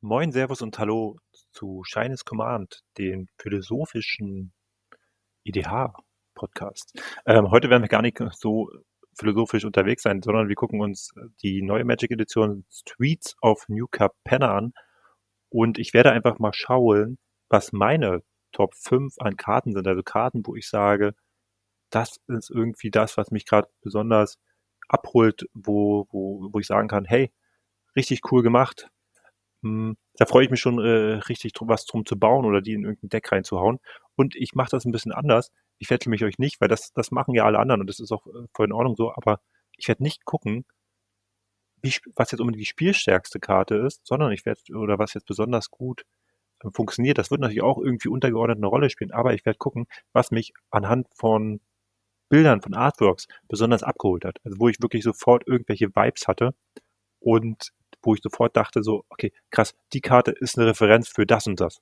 Moin, Servus und Hallo zu Shines Command, dem philosophischen IDH-Podcast. Ähm, heute werden wir gar nicht so philosophisch unterwegs sein, sondern wir gucken uns die neue Magic Edition Streets of New Capenna an und ich werde einfach mal schauen, was meine Top 5 an Karten sind. Also Karten, wo ich sage, das ist irgendwie das, was mich gerade besonders abholt, wo, wo, wo ich sagen kann, hey, richtig cool gemacht. Hm, da freue ich mich schon äh, richtig was drum zu bauen oder die in irgendein Deck reinzuhauen. Und ich mache das ein bisschen anders. Ich wettle mich euch nicht, weil das, das machen ja alle anderen und das ist auch äh, voll in Ordnung so, aber ich werde nicht gucken, wie, was jetzt unbedingt die spielstärkste Karte ist, sondern ich werde, oder was jetzt besonders gut funktioniert. Das wird natürlich auch irgendwie untergeordnet eine Rolle spielen, aber ich werde gucken, was mich anhand von Bildern, von Artworks besonders abgeholt hat. Also wo ich wirklich sofort irgendwelche Vibes hatte und wo ich sofort dachte so, okay, krass, die Karte ist eine Referenz für das und das.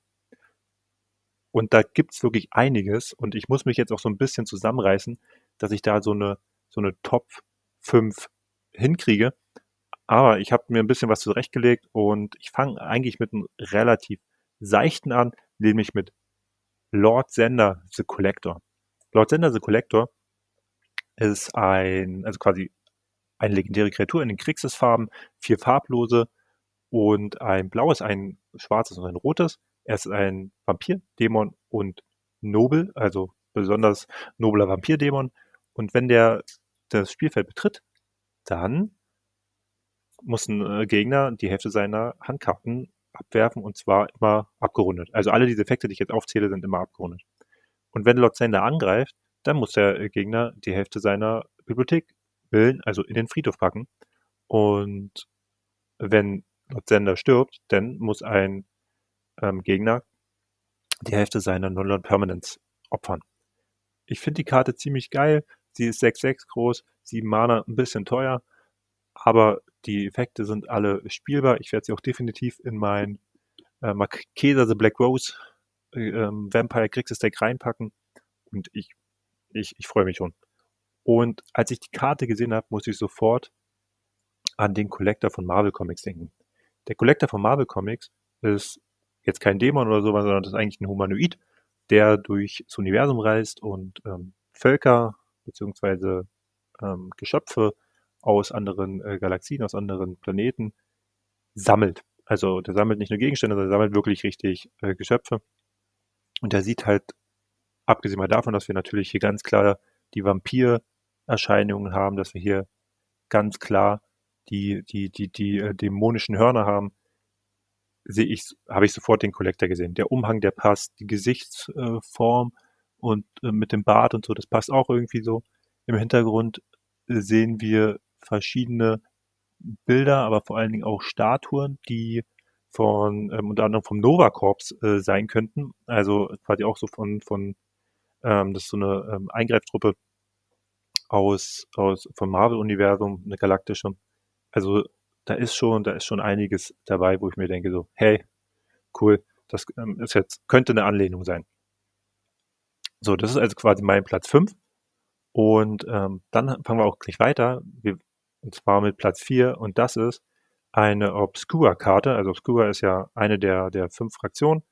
Und da gibt's wirklich einiges und ich muss mich jetzt auch so ein bisschen zusammenreißen, dass ich da so eine, so eine Top 5 hinkriege. Aber ich habe mir ein bisschen was zurechtgelegt und ich fange eigentlich mit einem relativ seichten an, nämlich mit Lord Sender the Collector. Lord Sender the Collector ist ein, also quasi eine legendäre Kreatur in den Kriegsfarben, vier farblose und ein blaues, ein schwarzes und ein rotes. Er ist ein Vampir, Dämon und Nobel, also besonders nobler Vampir-Dämon. Und wenn der das Spielfeld betritt, dann muss ein äh, Gegner die Hälfte seiner Handkarten abwerfen und zwar immer abgerundet. Also alle diese Effekte, die ich jetzt aufzähle, sind immer abgerundet. Und wenn Lord Sender angreift, dann muss der Gegner die Hälfte seiner Bibliothek bilden, also in den Friedhof packen. Und wenn Lord Sender stirbt, dann muss ein ähm, Gegner die Hälfte seiner Non-Lord Permanents opfern. Ich finde die Karte ziemlich geil. Sie ist 6-6 groß, 7 Mana, ein bisschen teuer, aber die Effekte sind alle spielbar. Ich werde sie auch definitiv in mein äh, Marquesa The Black Rose äh, ähm, Vampire Crixus Deck reinpacken und ich, ich, ich freue mich schon. Und als ich die Karte gesehen habe, muss ich sofort an den Collector von Marvel Comics denken. Der Collector von Marvel Comics ist jetzt kein Dämon oder sowas, sondern das ist eigentlich ein Humanoid, der durchs Universum reist und ähm, Völker beziehungsweise ähm, Geschöpfe aus anderen äh, Galaxien, aus anderen Planeten sammelt. Also der sammelt nicht nur Gegenstände, sondern der sammelt wirklich richtig äh, Geschöpfe. Und der sieht halt, abgesehen mal davon, dass wir natürlich hier ganz klar die Vampir-Erscheinungen haben, dass wir hier ganz klar die, die, die, die äh, dämonischen Hörner haben, sehe ich, habe ich sofort den Collector gesehen. Der Umhang, der passt, die Gesichtsform und äh, mit dem Bart und so, das passt auch irgendwie so. Im Hintergrund äh, sehen wir verschiedene Bilder, aber vor allen Dingen auch Statuen, die von ähm, unter anderem vom Nova Corps äh, sein könnten. Also quasi auch so von, von ähm, das ist so eine ähm, Eingreiftruppe aus, aus vom Marvel-Universum, eine galaktische. Also da ist schon, da ist schon einiges dabei, wo ich mir denke, so, hey, cool, das ähm, ist jetzt, könnte eine Anlehnung sein. So, das ist also quasi mein Platz 5. Und ähm, dann fangen wir auch gleich weiter. Wir, und zwar mit Platz 4 und das ist eine Obscura-Karte. Also Obscura ist ja eine der, der fünf Fraktionen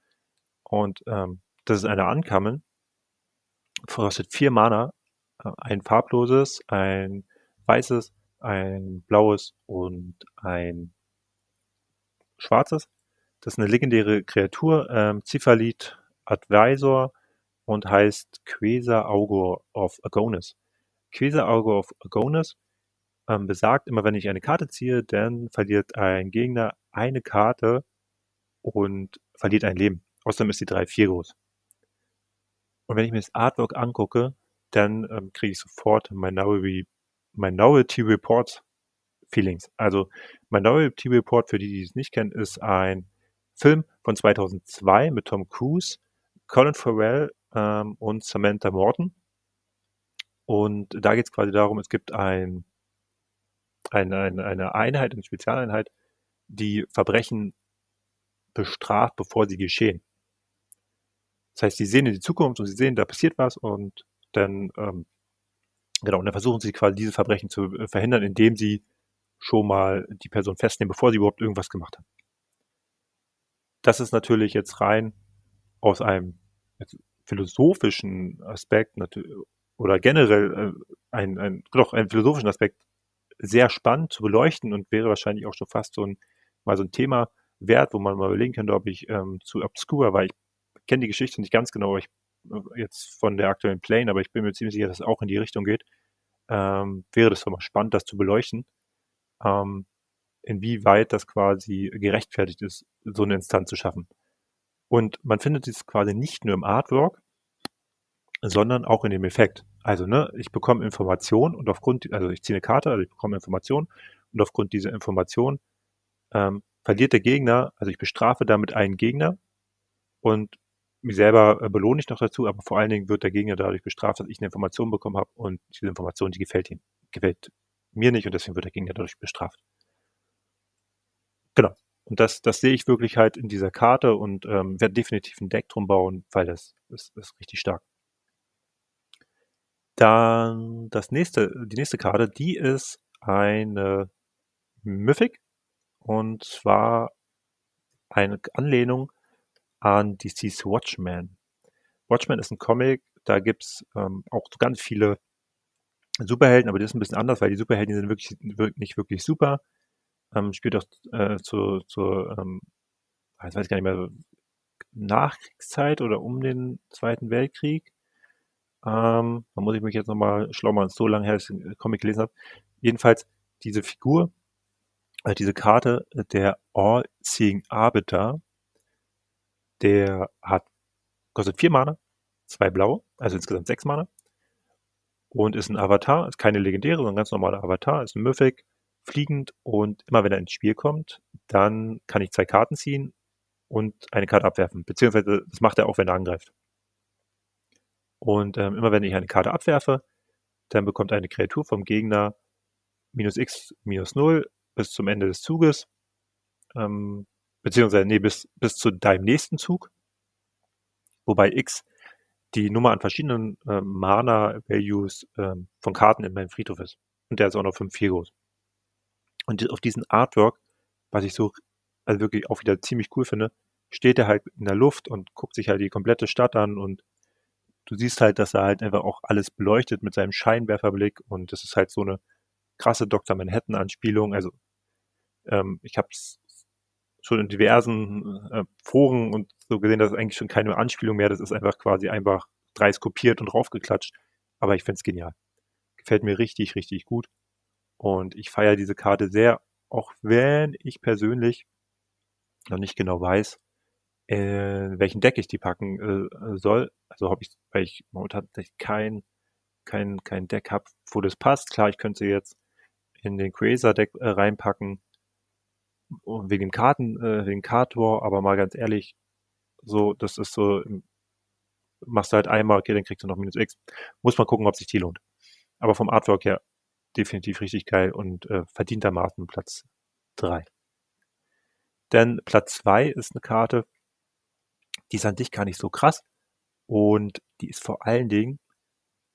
und ähm, das ist eine Ankamen. Kostet vier Mana, äh, ein farbloses, ein weißes, ein blaues und ein schwarzes. Das ist eine legendäre Kreatur, ähm, Ziphalit Advisor und heißt Quesa Augur of Agonis. Quesa Augur of Agonis ähm, besagt, immer wenn ich eine Karte ziehe, dann verliert ein Gegner eine Karte und verliert ein Leben. Außerdem ist die 3-4 groß. Und wenn ich mir das Artwork angucke, dann ähm, kriege ich sofort Minority, Minority Report Feelings. Also Minority Report, für die, die es nicht kennen, ist ein Film von 2002 mit Tom Cruise, Colin Farrell ähm, und Samantha Morton. Und da geht es quasi darum, es gibt ein eine, eine, eine Einheit, eine Spezialeinheit, die Verbrechen bestraft, bevor sie geschehen. Das heißt, sie sehen in die Zukunft und sie sehen, da passiert was und dann, ähm, genau, und dann versuchen sie quasi diese Verbrechen zu äh, verhindern, indem sie schon mal die Person festnehmen, bevor sie überhaupt irgendwas gemacht hat. Das ist natürlich jetzt rein aus einem philosophischen Aspekt oder generell äh, ein, ein, doch einen philosophischen Aspekt sehr spannend zu beleuchten und wäre wahrscheinlich auch schon fast so ein, mal so ein Thema wert, wo man mal überlegen könnte, ob ich ähm, zu obscure, weil ich kenne die Geschichte nicht ganz genau, ich äh, jetzt von der aktuellen Plane, aber ich bin mir ziemlich sicher, dass es auch in die Richtung geht. Ähm, wäre das doch mal spannend, das zu beleuchten, ähm, inwieweit das quasi gerechtfertigt ist, so eine Instanz zu schaffen. Und man findet es quasi nicht nur im Artwork, sondern auch in dem Effekt. Also, ne, ich bekomme Informationen und aufgrund, also ich ziehe eine Karte, also ich bekomme Informationen und aufgrund dieser Information ähm, verliert der Gegner, also ich bestrafe damit einen Gegner und mich selber äh, belohne ich noch dazu, aber vor allen Dingen wird der Gegner dadurch bestraft, dass ich eine Information bekommen habe und diese Information, die gefällt ihm, gefällt mir nicht und deswegen wird der Gegner dadurch bestraft. Genau. Und das, das sehe ich wirklich halt in dieser Karte und ähm, werde definitiv ein Deck drum bauen, weil das ist, ist richtig stark. Dann das nächste, die nächste Karte, die ist eine Mythic und zwar eine Anlehnung an DC's Watchmen. Watchmen ist ein Comic, da gibt's ähm, auch ganz viele Superhelden, aber das ist ein bisschen anders, weil die Superhelden sind wirklich, wirklich nicht wirklich super. Ähm, spielt auch äh, zu, zu ähm, ich weiß gar nicht mehr, Nachkriegszeit oder um den Zweiten Weltkrieg. Ähm, da muss ich mich jetzt nochmal schlau machen, so lange her, dass ich den Comic gelesen habe. Jedenfalls diese Figur, äh, diese Karte, der All-Seeing Arbiter, der hat, kostet vier Mana, zwei blaue, also insgesamt sechs Mana. Und ist ein Avatar, ist keine legendäre, sondern ein ganz normaler Avatar, ist ein Mythic, fliegend und immer wenn er ins Spiel kommt, dann kann ich zwei Karten ziehen und eine Karte abwerfen. Beziehungsweise das macht er auch, wenn er angreift. Und ähm, immer wenn ich eine Karte abwerfe, dann bekommt eine Kreatur vom Gegner minus x minus 0 bis zum Ende des Zuges. Ähm, beziehungsweise, nee, bis, bis zu deinem nächsten Zug. Wobei x die Nummer an verschiedenen äh, Mana-Values äh, von Karten in meinem Friedhof ist. Und der ist auch noch 5-4 groß. Und auf diesen Artwork, was ich so, also wirklich auch wieder ziemlich cool finde, steht er halt in der Luft und guckt sich halt die komplette Stadt an und du siehst halt, dass er halt einfach auch alles beleuchtet mit seinem Scheinwerferblick und das ist halt so eine krasse Dr. Manhattan-Anspielung. Also ähm, ich habe es schon in diversen äh, Foren und so gesehen, das ist eigentlich schon keine Anspielung mehr, das ist einfach quasi einfach dreist kopiert und raufgeklatscht. Aber ich find's genial. Gefällt mir richtig, richtig gut. Und ich feiere diese Karte sehr, auch wenn ich persönlich noch nicht genau weiß, äh, welchen Deck ich die packen äh, soll. Also habe ich, weil ich momentan kein, kein, kein Deck habe, wo das passt. Klar, ich könnte sie jetzt in den Crazer-Deck äh, reinpacken, wegen dem Karten, äh, wegen Card War, aber mal ganz ehrlich, so, das ist so, machst du halt einmal, okay, dann kriegst du noch minus X. Muss man gucken, ob sich die lohnt. Aber vom Artwork her definitiv richtig geil und äh, verdientermaßen Platz drei. Denn Platz zwei ist eine Karte, die ist an sich gar nicht so krass und die ist vor allen Dingen,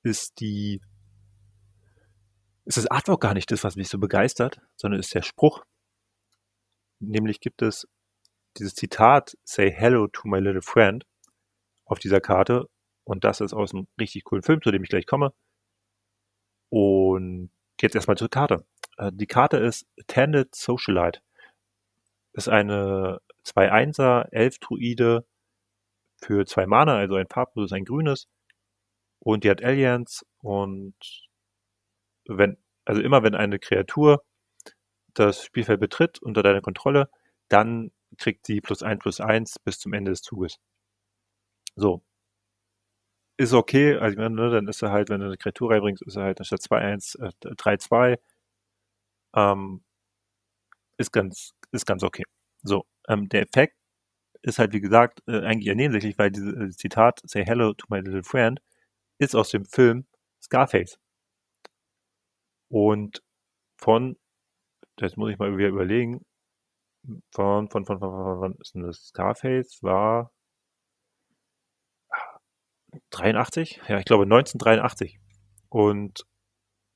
ist die, ist das Artwork gar nicht das, was mich so begeistert, sondern ist der Spruch. Nämlich gibt es dieses Zitat, say hello to my little friend, auf dieser Karte. Und das ist aus einem richtig coolen Film, zu dem ich gleich komme. Und jetzt erstmal zur Karte. Äh, die Karte ist Attended Socialite. Ist eine 2-1er, 11 Druide für zwei Mana, also ein farbloses, ein grünes. Und die hat Alliance und wenn, also immer wenn eine Kreatur das Spielfeld betritt unter deiner Kontrolle, dann kriegt sie plus eins plus eins bis zum Ende des Zuges. So. Ist okay, also ne, dann ist er halt, wenn du eine Kreatur reinbringst, ist er halt anstatt 2-1 äh, 3-2. Ähm, ist ganz, ist ganz okay. So, ähm, der Effekt ist halt, wie gesagt, äh, eigentlich nebensächlich, weil dieses äh, Zitat, say hello to my little friend, ist aus dem Film Scarface. Und von, das muss ich mal wieder überlegen, von, von, von, von, von, von ist das Scarface war, 83? Ja, ich glaube 1983. Und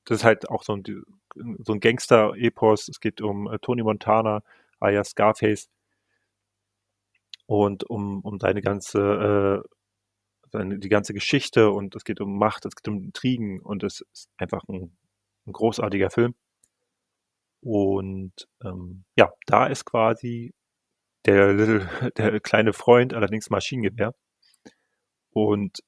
das ist halt auch so ein, so ein Gangster-Epos. Es geht um äh, Tony Montana, alias Scarface. Und um, um seine ganze, äh, seine, die ganze Geschichte und es geht um Macht, es geht um Intrigen und es ist einfach ein, ein großartiger Film. Und ähm, ja, da ist quasi der, little, der kleine Freund allerdings Maschinengewehr. Und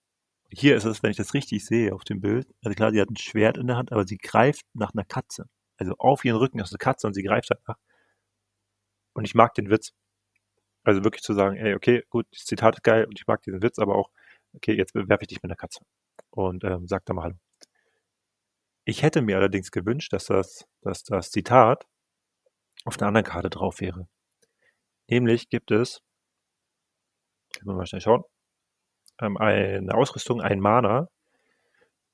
hier ist es, wenn ich das richtig sehe auf dem Bild, also klar, sie hat ein Schwert in der Hand, aber sie greift nach einer Katze. Also auf ihren Rücken ist eine Katze und sie greift danach. Und ich mag den Witz. Also wirklich zu sagen, ey, okay, gut, das Zitat ist geil und ich mag diesen Witz, aber auch, okay, jetzt bewerfe ich dich mit einer Katze. Und ähm, sag da mal Hallo. Ich hätte mir allerdings gewünscht, dass das, dass das Zitat auf einer anderen Karte drauf wäre. Nämlich gibt es, ich muss mal schnell schauen, ähm, eine Ausrüstung, ein Mana,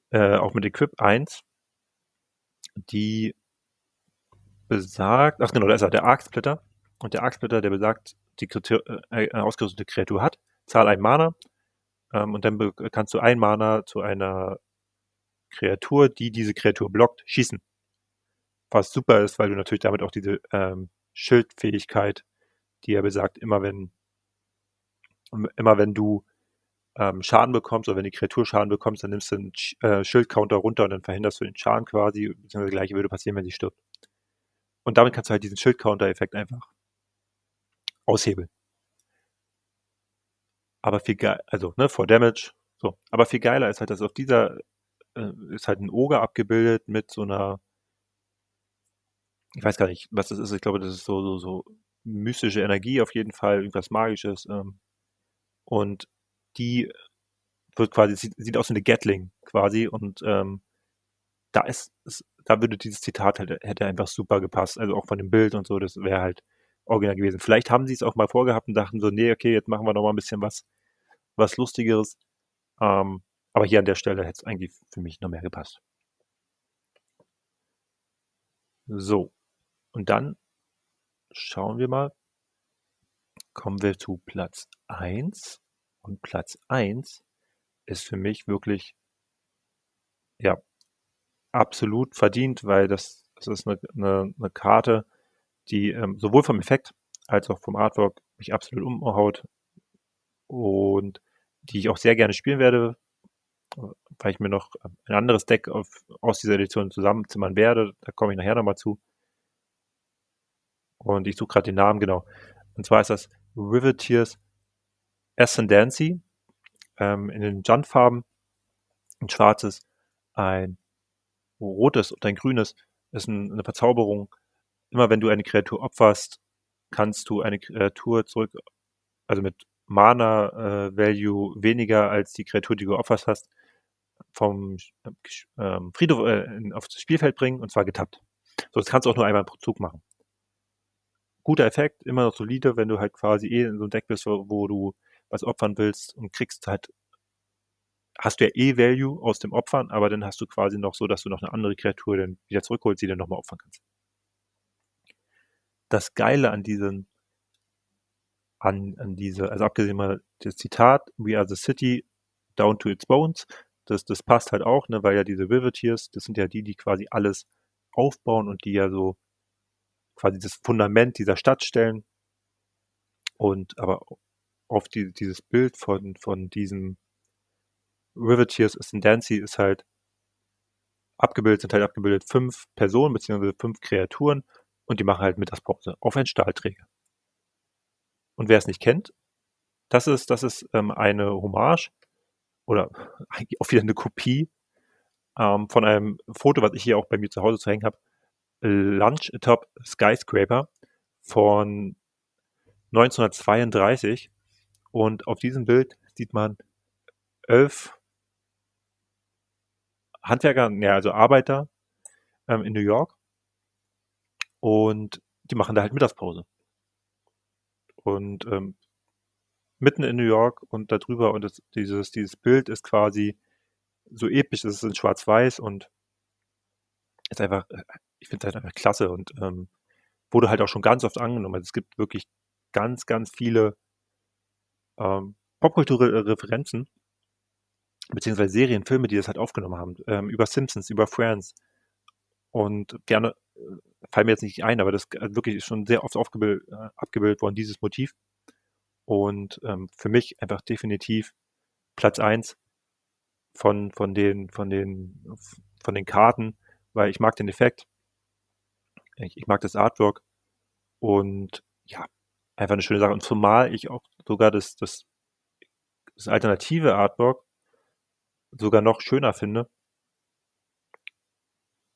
äh, auch mit Equip 1, die besagt, ach genau, da ist er, der Arc Splitter. Und der Arc Splitter, der besagt, die äh, eine ausgerüstete Kreatur hat, zahl ein Mana, ähm, und dann kannst du ein Mana zu einer Kreatur, die diese Kreatur blockt, schießen. Was super ist, weil du natürlich damit auch diese ähm, Schildfähigkeit, die er besagt, immer wenn immer wenn du ähm, Schaden bekommst oder wenn die Kreatur Schaden bekommst, dann nimmst du einen äh, Schildcounter runter und dann verhinderst du den Schaden quasi, beziehungsweise das gleiche würde passieren, wenn sie stirbt. Und damit kannst du halt diesen Schildcounter-Effekt einfach aushebeln. Aber viel geil, also ne, for Damage, so. Aber viel geiler ist halt, dass auf dieser äh, ist halt ein Oger abgebildet mit so einer, ich weiß gar nicht, was das ist. Ich glaube, das ist so so so mystische Energie auf jeden Fall, irgendwas Magisches. Ähm, und die wird quasi, sieht, sieht aus wie eine Gatling quasi und ähm, da ist, ist, da würde dieses Zitat halt, hätte einfach super gepasst, also auch von dem Bild und so, das wäre halt original gewesen. Vielleicht haben sie es auch mal vorgehabt und dachten so, nee, okay, jetzt machen wir noch mal ein bisschen was, was Lustigeres. Ähm, aber hier an der Stelle hätte es eigentlich für mich noch mehr gepasst. So. Und dann schauen wir mal, kommen wir zu Platz 1. Und Platz 1 ist für mich wirklich, ja, absolut verdient, weil das, das ist eine, eine, eine Karte, die ähm, sowohl vom Effekt als auch vom Artwork mich absolut umhaut und die ich auch sehr gerne spielen werde, weil ich mir noch ein anderes Deck auf, aus dieser Edition zusammenzimmern werde. Da komme ich nachher nochmal zu. Und ich suche gerade den Namen, genau. Und zwar ist das Riveteers Ascendancy ähm, in den Junt-Farben. Ein schwarzes, ein rotes und ein grünes ist ein, eine Verzauberung. Immer wenn du eine Kreatur opferst, kannst du eine Kreatur zurück, also mit Mana-Value äh, weniger als die Kreatur, die du geopfert hast, vom äh, Friedhof äh, aufs Spielfeld bringen und zwar getappt. So, das kannst du auch nur einmal pro Zug machen. Guter Effekt, immer noch solide, wenn du halt quasi eh in so einem Deck bist, wo, wo du was opfern willst und kriegst halt, hast du ja eh Value aus dem Opfern, aber dann hast du quasi noch so, dass du noch eine andere Kreatur dann wieder zurückholst, die dann nochmal opfern kannst. Das Geile an diesen, an, an diese, also abgesehen mal das Zitat, We are the city down to its bones, das, das passt halt auch, ne, weil ja diese Riveteers, das sind ja die, die quasi alles aufbauen und die ja so quasi das Fundament dieser Stadt stellen. Und aber auf die, dieses Bild von, von diesem Riveteers Ascendancy ist halt abgebildet, sind halt abgebildet fünf Personen beziehungsweise fünf Kreaturen und die machen halt Mittagspause auf einen Stahlträger. Und wer es nicht kennt, das ist, das ist ähm, eine Hommage oder eigentlich auch wieder eine Kopie ähm, von einem Foto, was ich hier auch bei mir zu Hause zu hängen habe. Lunch Atop Skyscraper von 1932. Und auf diesem Bild sieht man elf Handwerker, ja, also Arbeiter ähm, in New York. Und die machen da halt Mittagspause. Und ähm, mitten in New York und darüber und das, dieses, dieses Bild ist quasi so episch, es ist in schwarz-weiß und ist einfach, ich finde es halt einfach klasse und ähm, wurde halt auch schon ganz oft angenommen. Also es gibt wirklich ganz, ganz viele ähm, popkulturelle Referenzen beziehungsweise Serien, Filme, die das halt aufgenommen haben, ähm, über Simpsons, über Friends. Und gerne äh, fallen mir jetzt nicht ein, aber das äh, wirklich ist schon sehr oft aufgebildet, äh, abgebildet worden, dieses Motiv. Und ähm, für mich einfach definitiv Platz eins von, von den, von den, von den Karten, weil ich mag den Effekt. Ich, ich mag das Artwork und ja, einfach eine schöne Sache. Und zumal ich auch sogar das, das, das alternative Artwork sogar noch schöner finde,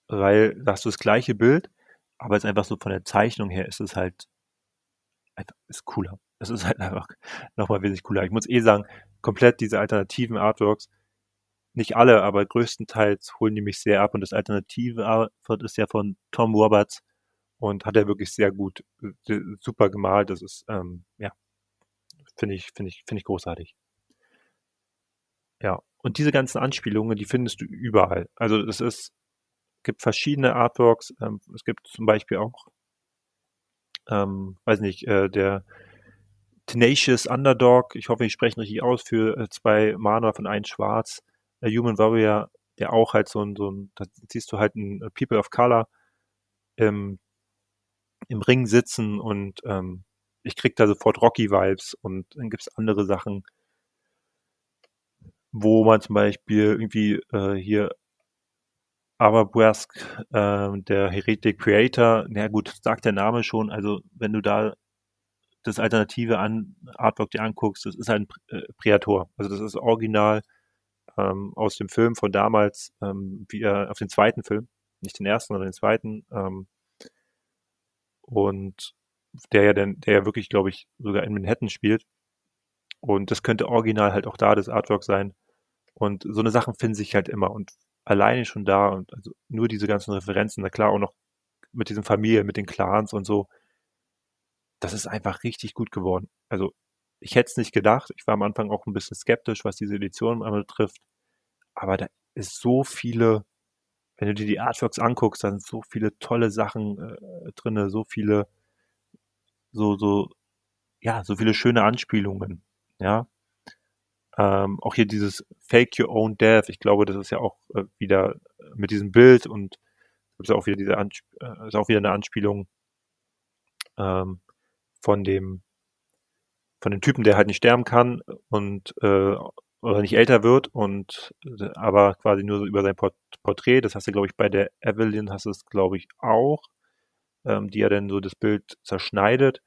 weil da hast du das gleiche Bild, aber ist einfach so von der Zeichnung her ist es halt einfach ist cooler. Es ist halt einfach nochmal wesentlich cooler. Ich muss eh sagen, komplett diese alternativen Artworks, nicht alle, aber größtenteils holen die mich sehr ab und das alternative Artwork ist ja von Tom Roberts und hat er wirklich sehr gut, äh, super gemalt. Das ist, ähm, ja, finde ich, finde ich, finde ich großartig. Ja, und diese ganzen Anspielungen, die findest du überall. Also es ist, gibt verschiedene Artworks. Ähm, es gibt zum Beispiel auch, ähm, weiß nicht, äh, der Tenacious Underdog, ich hoffe, ich spreche richtig aus, für äh, zwei Mana von ein Schwarz, der Human Warrior, der auch halt so ein, so ein, da siehst du halt ein äh, People of Color im, im Ring sitzen und ähm, ich krieg da sofort Rocky-Vibes und dann gibt's andere Sachen, wo man zum Beispiel irgendwie äh, hier Aberbuask, äh, der Heretic Creator, na gut, sagt der Name schon, also wenn du da das alternative an Artwork dir anguckst, das ist ein äh, Predator. Also das ist original ähm, aus dem Film von damals, ähm, wie er auf den zweiten Film, nicht den ersten, sondern den zweiten. Ähm, und der ja dann, der ja wirklich, glaube ich, sogar in Manhattan spielt. Und das könnte original halt auch da das Artwork sein. Und so eine Sachen finden sich halt immer. Und alleine schon da und also nur diese ganzen Referenzen, na klar auch noch mit diesen Familien, mit den Clans und so, das ist einfach richtig gut geworden. Also ich hätte es nicht gedacht. Ich war am Anfang auch ein bisschen skeptisch, was diese Edition betrifft. Aber da ist so viele, wenn du dir die Artworks anguckst, dann sind so viele tolle Sachen äh, drinne, so viele, so, so, ja, so viele schöne Anspielungen. Ja. Ähm, auch hier dieses Fake Your Own Death. Ich glaube, das ist ja auch äh, wieder mit diesem Bild und ist auch wieder diese Ansp äh, ist auch wieder eine Anspielung ähm, von dem von dem Typen, der halt nicht sterben kann und äh, oder nicht älter wird und äh, aber quasi nur so über sein Port Porträt. Das hast du, glaube ich, bei der Evelyn hast du es, glaube ich, auch, ähm, die ja dann so das Bild zerschneidet.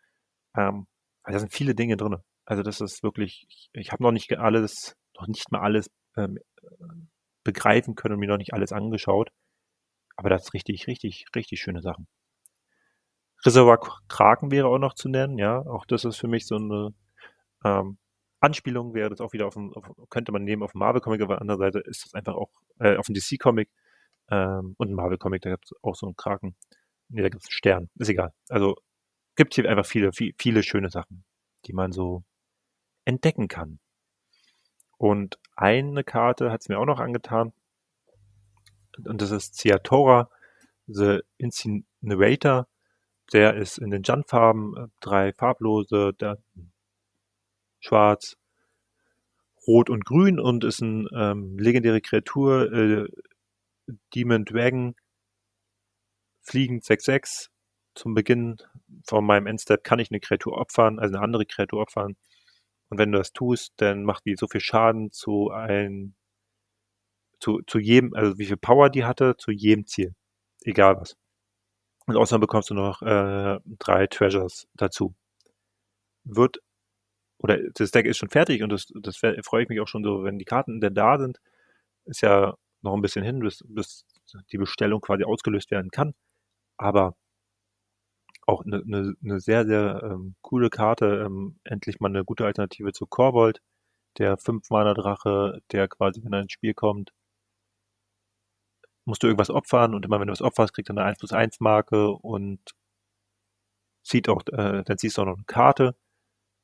Ähm, da sind viele Dinge drin. Also das ist wirklich, ich, ich habe noch nicht alles, noch nicht mal alles ähm, begreifen können und mir noch nicht alles angeschaut. Aber das ist richtig, richtig, richtig schöne Sachen. Reservoir Kraken wäre auch noch zu nennen, ja. Auch das ist für mich so eine ähm, Anspielung, wäre das auch wieder auf, dem, auf könnte man nehmen auf Marvel-Comic, aber andererseits ist das einfach auch äh, auf dem DC-Comic ähm, und Marvel-Comic, da gibt es auch so einen Kraken. Nee, da gibt es einen Stern. Ist egal. Also gibt hier einfach viele, viele, viele schöne Sachen, die man so entdecken kann. Und eine Karte hat es mir auch noch angetan. Und das ist Ciatora, The Incinerator. Der ist in den Jan-Farben, äh, drei farblose, der schwarz, rot und grün und ist eine ähm, legendäre Kreatur, äh, Demon Dragon, fliegend 6-6. Zum Beginn von meinem Endstep kann ich eine Kreatur opfern, also eine andere Kreatur opfern. Und wenn du das tust, dann macht die so viel Schaden zu ein, zu, zu jedem, also wie viel Power die hatte, zu jedem Ziel. Egal was. Und außerdem bekommst du noch äh, drei Treasures dazu. Wird, oder das Deck ist schon fertig und das, das freue ich mich auch schon so, wenn die Karten denn da sind. Ist ja noch ein bisschen hin, bis, bis die Bestellung quasi ausgelöst werden kann. Aber auch eine, eine, eine sehr, sehr ähm, coole Karte. Ähm, endlich mal eine gute Alternative zu Korvold, der 5-Mana-Drache, der quasi, wenn er ins Spiel kommt, musst du irgendwas opfern und immer wenn du was opferst, kriegt er eine 1 plus 1 Marke und zieht auch, äh, dann ziehst du auch noch eine Karte.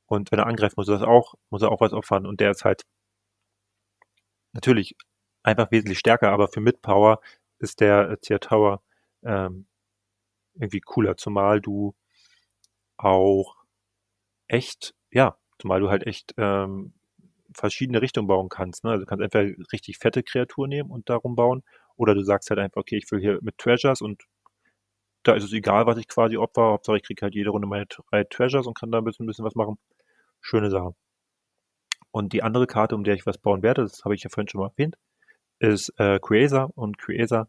Und wenn er angreift, muss er das auch, muss er auch was opfern. Und der ist halt natürlich einfach wesentlich stärker, aber für Mid-Power ist der äh, Tier Tower ähm, irgendwie cooler, zumal du auch echt, ja, zumal du halt echt ähm, verschiedene Richtungen bauen kannst. Ne? Also du kannst entweder richtig fette Kreaturen nehmen und darum bauen, oder du sagst halt einfach, okay, ich will hier mit Treasures und da ist es egal, was ich quasi opfer. Hauptsache ich kriege halt jede Runde meine drei Treasures und kann da ein bisschen, ein bisschen was machen. Schöne Sache. Und die andere Karte, um der ich was bauen werde, das habe ich ja vorhin schon mal erwähnt, ist äh, Creator. Und Creator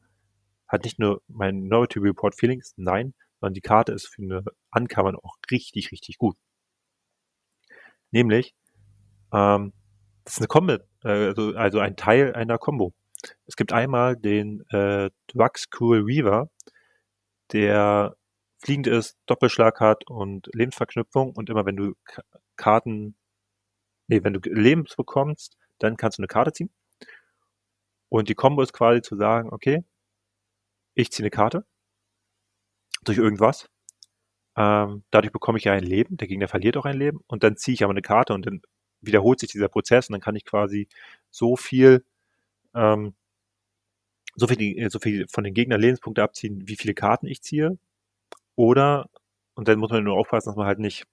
hat nicht nur mein Minority Report Feelings, nein, sondern die Karte ist für eine Uncommon auch richtig, richtig gut. Nämlich, ähm, das ist eine Combo, äh, also, also ein Teil einer Combo. Es gibt einmal den äh, Drux Cool Weaver, der fliegend ist, Doppelschlag hat und Lebensverknüpfung und immer wenn du Karten, nee, wenn du Lebens bekommst, dann kannst du eine Karte ziehen. Und die Combo ist quasi zu sagen, okay, ich ziehe eine Karte durch irgendwas. Ähm, dadurch bekomme ich ja ein Leben, der Gegner verliert auch ein Leben und dann ziehe ich aber eine Karte und dann wiederholt sich dieser Prozess und dann kann ich quasi so viel ähm, so viel, so viel von den Gegnern Lebenspunkte abziehen, wie viele Karten ich ziehe. Oder, und dann muss man nur aufpassen, dass man halt nicht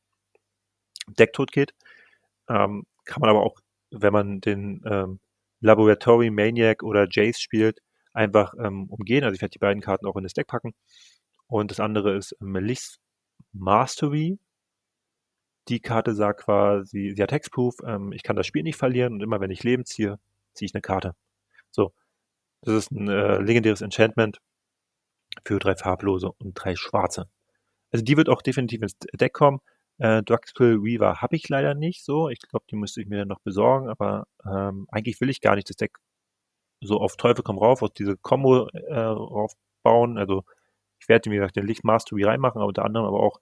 decktot geht. Ähm, kann man aber auch, wenn man den ähm, Laboratory Maniac oder Jace spielt, einfach ähm, umgehen. Also ich werde die beiden Karten auch in das Deck packen. Und das andere ist Melis Mastery. Die Karte sagt quasi, sie hat Hexproof, ähm, ich kann das Spiel nicht verlieren und immer wenn ich Leben ziehe, ziehe ich eine Karte. So, das ist ein äh, legendäres Enchantment für drei farblose und drei schwarze. Also die wird auch definitiv ins Deck kommen. Äh, Druxquill Weaver habe ich leider nicht so. Ich glaube, die müsste ich mir dann noch besorgen, aber ähm, eigentlich will ich gar nicht das Deck so auf Teufel komm rauf, aus diese Combo äh, raufbauen. Also ich werde, wie gesagt, den Licht Mastery reinmachen, aber unter anderem aber auch,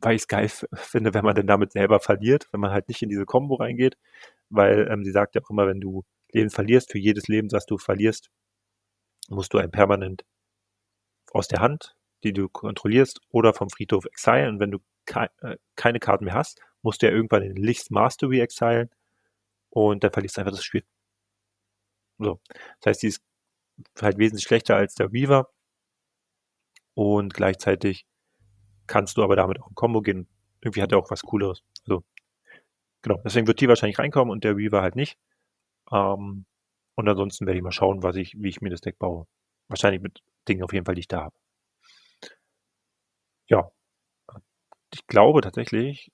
weil ich es geil finde, wenn man denn damit selber verliert, wenn man halt nicht in diese Combo reingeht, weil ähm, sie sagt ja auch immer, wenn du Leben verlierst, für jedes Leben, das du verlierst, musst du ein permanent aus der Hand, die du kontrollierst, oder vom Friedhof exilen. Und wenn du ke äh, keine Karten mehr hast, musst du ja irgendwann in Lichts Mastery exilen und dann verlierst du einfach das Spiel. So. Das heißt, die ist halt wesentlich schlechter als der Weaver und gleichzeitig kannst du aber damit auch ein Combo gehen. Irgendwie hat er auch was Cooleres. Also, genau. Deswegen wird die wahrscheinlich reinkommen und der Weaver halt nicht. Ähm, und ansonsten werde ich mal schauen, was ich, wie ich mir das Deck baue. Wahrscheinlich mit Dingen auf jeden Fall, die ich da habe. Ja, ich glaube tatsächlich,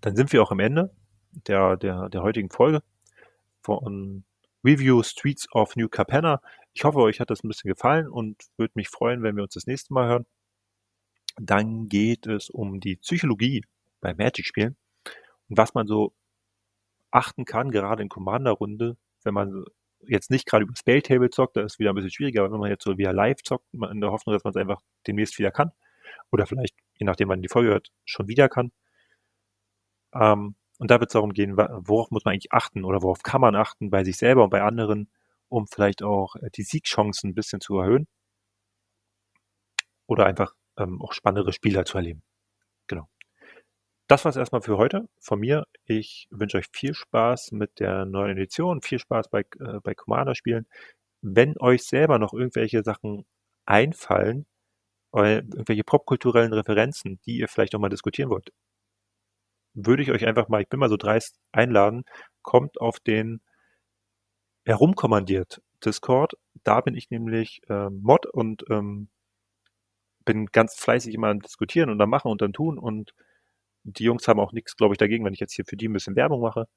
dann sind wir auch am Ende der, der, der heutigen Folge von Review Streets of New Capenna. Ich hoffe, euch hat das ein bisschen gefallen und würde mich freuen, wenn wir uns das nächste Mal hören. Dann geht es um die Psychologie bei Magic-Spielen und was man so achten kann, gerade in Commander-Runde, wenn man jetzt nicht gerade über Spell Table zockt, da ist es wieder ein bisschen schwieriger, aber wenn man jetzt so via live zockt, in der Hoffnung, dass man es einfach demnächst wieder kann, oder vielleicht, je nachdem man die Folge hört, schon wieder kann. Ähm, und da wird es darum gehen, worauf muss man eigentlich achten oder worauf kann man achten bei sich selber und bei anderen, um vielleicht auch äh, die Siegchancen ein bisschen zu erhöhen. Oder einfach ähm, auch spannendere Spieler zu erleben. Genau. Das war es erstmal für heute von mir. Ich wünsche euch viel Spaß mit der neuen Edition, viel Spaß bei, äh, bei Commander-Spielen. Wenn euch selber noch irgendwelche Sachen einfallen, irgendwelche popkulturellen Referenzen, die ihr vielleicht noch mal diskutieren wollt, würde ich euch einfach mal, ich bin mal so dreist, einladen, kommt auf den herumkommandiert Discord. Da bin ich nämlich äh, Mod und ähm, bin ganz fleißig immer am Diskutieren und am Machen und am Tun und die Jungs haben auch nichts, glaube ich, dagegen, wenn ich jetzt hier für die ein bisschen Werbung mache.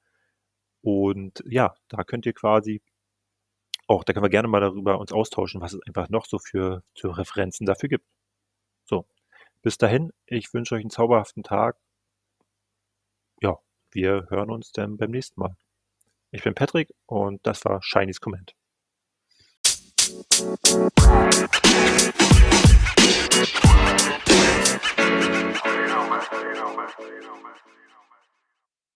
Und ja, da könnt ihr quasi auch, da können wir gerne mal darüber uns austauschen, was es einfach noch so für, für Referenzen dafür gibt. So, bis dahin, ich wünsche euch einen zauberhaften Tag. Wir hören uns dann beim nächsten Mal. Ich bin Patrick und das war Shinies Comment. You know, man. You know, man. You know, man.